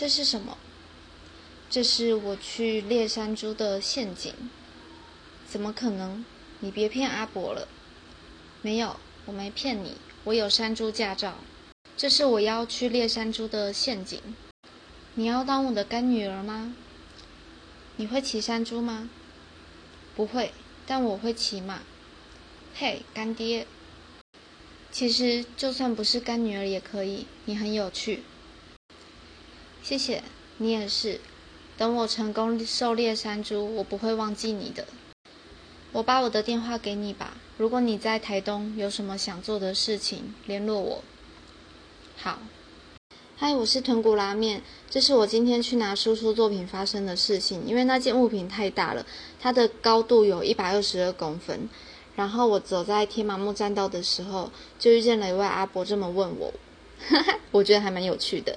这是什么？这是我去猎山猪的陷阱。怎么可能？你别骗阿伯了。没有，我没骗你，我有山猪驾照。这是我要去猎山猪的陷阱。你要当我的干女儿吗？你会骑山猪吗？不会，但我会骑马。嘿，干爹。其实就算不是干女儿也可以，你很有趣。谢谢，你也是。等我成功狩猎山猪，我不会忘记你的。我把我的电话给你吧，如果你在台东有什么想做的事情，联络我。好。嗨，我是豚骨拉面。这是我今天去拿输出作品发生的事情。因为那件物品太大了，它的高度有一百二十二公分。然后我走在天马木栈道的时候，就遇见了一位阿伯这么问我，哈哈我觉得还蛮有趣的。